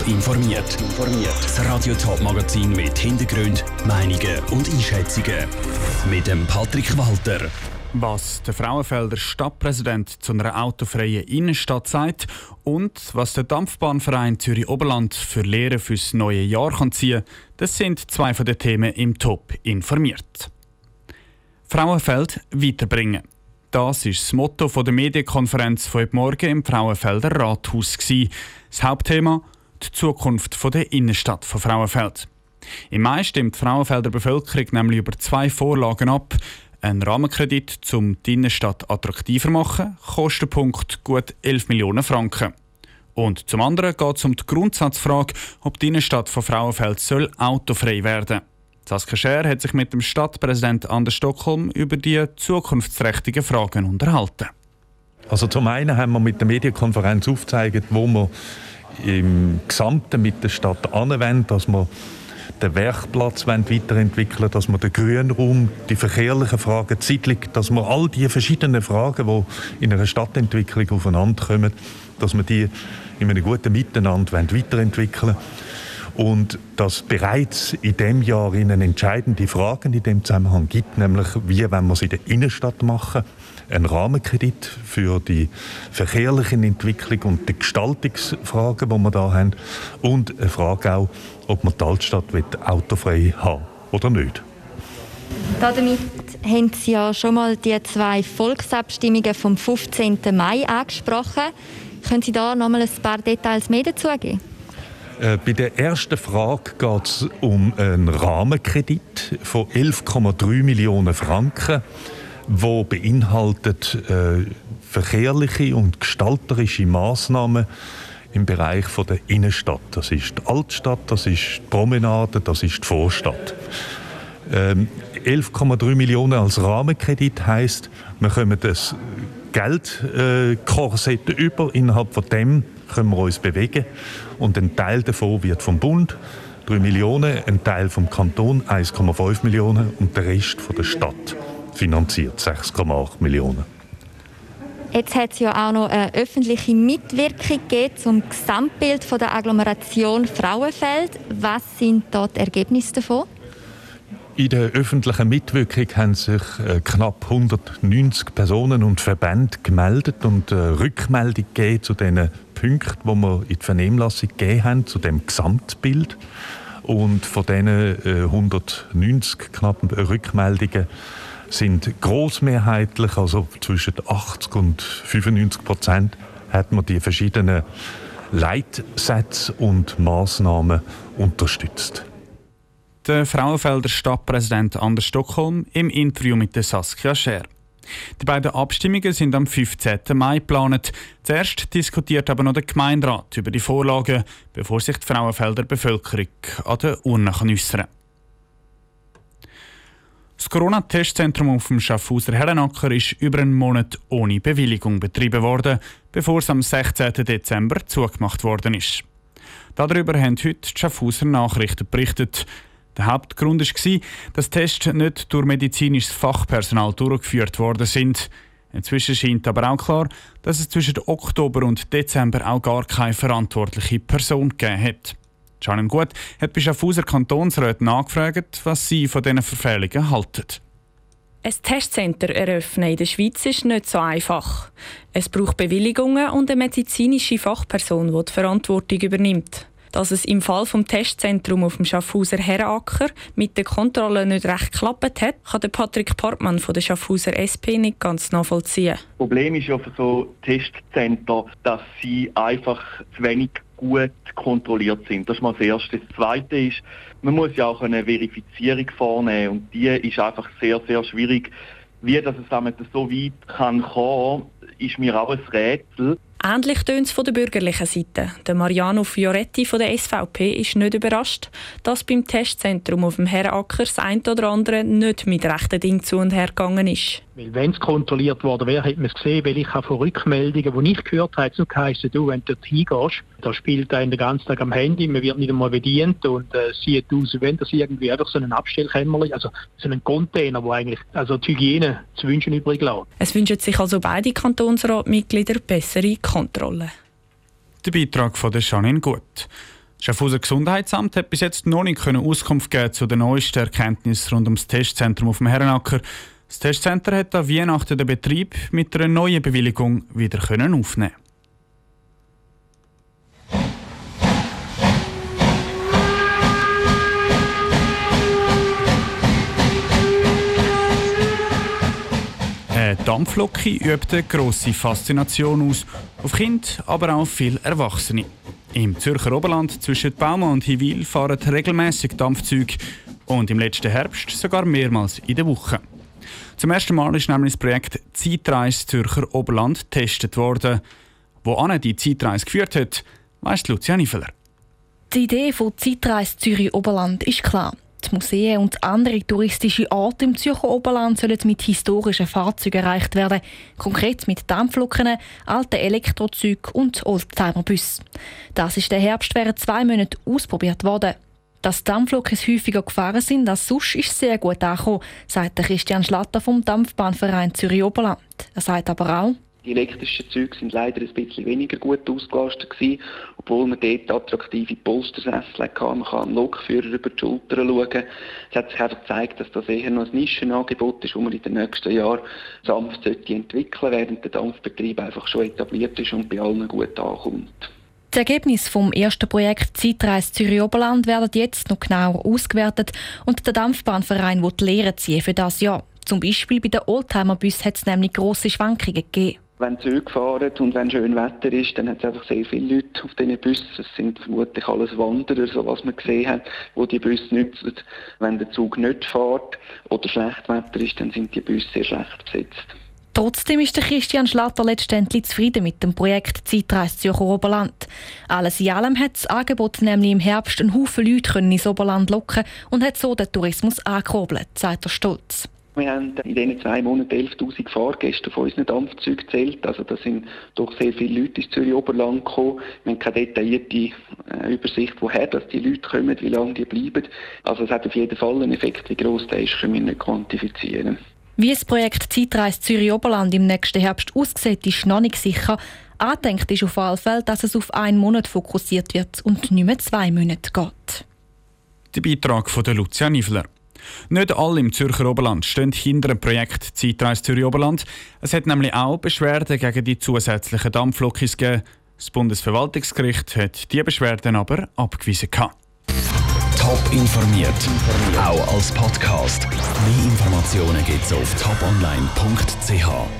Top informiert. Das Radio Top Magazin mit Hintergrund, Meinungen und Einschätzungen mit dem Patrick Walter. Was der Frauenfelder Stadtpräsident zu einer autofreien Innenstadt sagt und was der Dampfbahnverein Zürich Oberland für Lehre fürs neue Jahr kann ziehen, das sind zwei von den Themen im Top informiert. Frauenfeld weiterbringen. Das ist das Motto der Medienkonferenz von heute Morgen im Frauenfelder Rathaus. Das Hauptthema die Zukunft der Innenstadt von Frauenfeld. Im Mai stimmt die Frauenfelder Bevölkerung nämlich über zwei Vorlagen ab. Ein Rahmenkredit, um die Innenstadt attraktiver zu machen, Kostenpunkt gut 11 Millionen Franken. Und zum anderen geht es um die Grundsatzfrage, ob die Innenstadt von Frauenfeld soll autofrei werden soll. Saskia Scher hat sich mit dem Stadtpräsident Anders Stockholm über die zukunftsträchtigen Fragen unterhalten. Also zum einen haben wir mit der Medienkonferenz aufgezeigt, wo wir im Gesamten mit der Stadt anwenden, dass wir den Werkplatz weiterentwickeln dass wir den Grünraum, die verkehrlichen Fragen, die Siedlung, dass wir all die verschiedenen Fragen, die in einer Stadtentwicklung aufeinander kommen, dass wir die in einem guten Miteinander weiterentwickeln. Und dass bereits in dem Jahr eine entscheidende Fragen in dem Zusammenhang gibt, nämlich wie wenn wir es in der Innenstadt machen, ein Rahmenkredit für die verkehrliche Entwicklung und die Gestaltungsfragen, die wir da haben, und eine Frage auch, ob man die Altstadt autofrei haben oder nicht. Damit haben Sie ja schon mal die zwei Volksabstimmungen vom 15. Mai angesprochen. Können Sie da noch mal ein paar Details mehr dazu geben? Äh, bei der ersten Frage geht es um einen Rahmenkredit von 11,3 Millionen Franken, wo beinhaltet äh, verkehrliche und gestalterische Maßnahmen im Bereich von der Innenstadt. Das ist die Altstadt, das ist die Promenade, das ist die Vorstadt. Ähm, 11,3 Millionen als Rahmenkredit heißt, wir kommen das Geldkorsett äh, über. Innerhalb von dem können wir uns bewegen und ein Teil davon wird vom Bund 3 Millionen, ein Teil vom Kanton 1,5 Millionen und der Rest von der Stadt finanziert 6,8 Millionen. Jetzt hat es ja auch noch eine öffentliche Mitwirkung gegeben zum Gesamtbild von der Agglomeration Frauenfeld. Was sind dort die Ergebnisse davon? In der öffentlichen Mitwirkung haben sich äh, knapp 190 Personen und Verbände gemeldet und äh, Rückmeldung gegeben zu den Punkten, die wir in die Vernehmlassung gegeben haben, zu dem Gesamtbild. Und von diesen äh, 190 knappen Rückmeldungen sind großmehrheitlich, also zwischen 80 und 95 Prozent, hat man die verschiedenen Leitsätze und Maßnahmen unterstützt. Der Frauenfelder Stadtpräsident Anders Stockholm im Interview mit der Saskia Scher. Die beiden Abstimmungen sind am 15. Mai geplant. Zuerst diskutiert aber noch der Gemeinderat über die Vorlagen, bevor sich die Frauenfelder Bevölkerung an der Urne äußern kann. Das Corona-Testzentrum auf dem Schaffhauser Herrenacker ist über einen Monat ohne Bewilligung betrieben worden, bevor es am 16. Dezember zugemacht worden ist. Darüber haben heute die Schaffhauser Nachrichten berichtet. Der Hauptgrund war, dass Tests nicht durch medizinisches Fachpersonal durchgeführt worden sind. Inzwischen scheint aber auch klar, dass es zwischen Oktober und Dezember auch gar keine verantwortliche Person gegeben hat. Janin Gut hat bei Schaffhauser Kantonsräten nachgefragt, was sie von diesen Verfehlungen halten. Ein Testcenter eröffnen in der Schweiz ist nicht so einfach. Es braucht Bewilligungen und eine medizinische Fachperson, die die Verantwortung übernimmt. Dass es im Fall vom Testzentrum auf dem Schaffhauser Herrenacker mit der Kontrolle nicht recht geklappt hat, kann der Patrick Portmann von der Schaffhauser SP nicht ganz nachvollziehen. Das Problem ist ja für so Testzentren, dass sie einfach zu wenig gut kontrolliert sind. Das ist mal das Erste. Das Zweite ist, man muss ja auch eine Verifizierung vornehmen und die ist einfach sehr, sehr schwierig. Wie das es damit so weit kann kommen, ist mir auch ein Rätsel. Ähnlich tönt es von der bürgerlichen Seite. Der Mariano Fioretti von der SVP ist nicht überrascht, dass beim Testzentrum auf dem Herrenacker das ein oder andere nicht mit rechten Dingen zu und her gegangen ist. Weil wenn es kontrolliert worden wäre, hätte man es gesehen, weil ich habe von Rückmeldungen, die ich gehört habe, so geheißen, du, wenn du dort hingehst, da spielt er den ganzen Tag am Handy, man wird nicht einmal bedient und äh, sieht aus, wenn das irgendwie einfach so ein Abstellkämmerchen, also so ein Container, wo eigentlich also die Hygiene zu wünschen übrig lässt. Es wünschen sich also beide Kantonsratmitglieder bessere Kontrolle. Der Beitrag von der Janine Gut. Das Schaffhauser Gesundheitsamt hat bis jetzt noch nicht Auskunft geben zu den neuesten Erkenntnissen rund um das Testzentrum auf dem Herrenacker. Das Testcenter hat an Weihnachten den Betrieb mit einer neuen Bewilligung wieder aufnehmen Dampflocke übt eine grosse Faszination aus, auf Kinder, aber auch viele Erwachsene. Im Zürcher Oberland zwischen Bauma und Hiwil fahren regelmäßig Dampfzüge und im letzten Herbst sogar mehrmals in der Woche. Zum ersten Mal ist nämlich das Projekt Zeitreise Zürcher Oberland getestet worden. Wo Anne die Zeitreise geführt hat, weiss Lucia Nifeler. Die Idee von Zeitreise Zürich Oberland ist klar. Die Museen und andere touristische Orte im Zürcher Oberland sollen mit historischen Fahrzeugen erreicht werden. Konkret mit Dampflokonen, alten Elektrozügen und Oldtimer-Bus. Das ist der Herbst während zwei Monaten ausprobiert worden. Dass Dampflokis häufiger gefahren sind als sonst, ist sehr gut angekommen, sagt Christian Schlatter vom Dampfbahnverein Zürich Oberland. Er sagt aber auch, die elektrischen Züge sind leider ein bisschen weniger gut ausgelastet gewesen, obwohl man dort attraktive Polstersessel hatte. Man kann einen Lokführer über die Schultern schauen. Es hat sich einfach gezeigt, dass das eher noch ein Nischenangebot ist, das man in den nächsten Jahren sanft entwickeln sollte, während der Dampfbetrieb einfach schon etabliert ist und bei allen gut ankommt. Das Ergebnis vom ersten Projekt Zeitreise Zürich Oberland werden jetzt noch genauer ausgewertet und der Dampfbahnverein will die Lehre ziehen für das Jahr. Zum Beispiel bei den Oldtimer-Bussen hat es nämlich grosse Schwankungen gegeben wenn Züge fahren und wenn schön Wetter ist, dann hat es einfach sehr viele Leute auf diesen Bussen. Es sind vermutlich alles Wanderer, so was man gesehen hat, die die Busse nutzen. Wenn der Zug nicht fährt oder schlecht Wetter ist, dann sind die Busse sehr schlecht besetzt. Trotzdem ist der Christian Schlatter letztendlich zufrieden mit dem Projekt Zeitreise Zürcher Oberland. Alles in allem hat das Angebot nämlich im Herbst einen Haufen Leute ins Oberland locken und hat so den Tourismus angekurbelt, sagt er stolz. Wir haben in diesen zwei Monaten 11.000 Fahrgäste auf unseren Dampfzügen gezählt. Also da sind doch sehr viele Leute ins Zürich Oberland gekommen. Wir haben keine detaillierte äh, Übersicht, woher dass die Leute kommen, wie lange die bleiben. Also es hat auf jeden Fall einen Effekt. Wie groß der ist, können wir nicht quantifizieren. Wie das Projekt Zeitreise Zürich Oberland im nächsten Herbst aussieht, ist noch nicht sicher. Andenkt ist auf jeden Fall, dass es auf einen Monat fokussiert wird und nicht mehr zwei Monate geht. Der Beitrag von Lucia Nifler. Nicht alle im Zürcher Oberland stehen hinter dem Projekt Zeitreise Zürich Oberland. Es hat nämlich auch Beschwerden gegen die zusätzlichen Dampflokis gegeben. Das Bundesverwaltungsgericht hat diese Beschwerden aber abgewiesen. Top informiert, auch als Podcast. Mehr Informationen gibt es auf toponline.ch.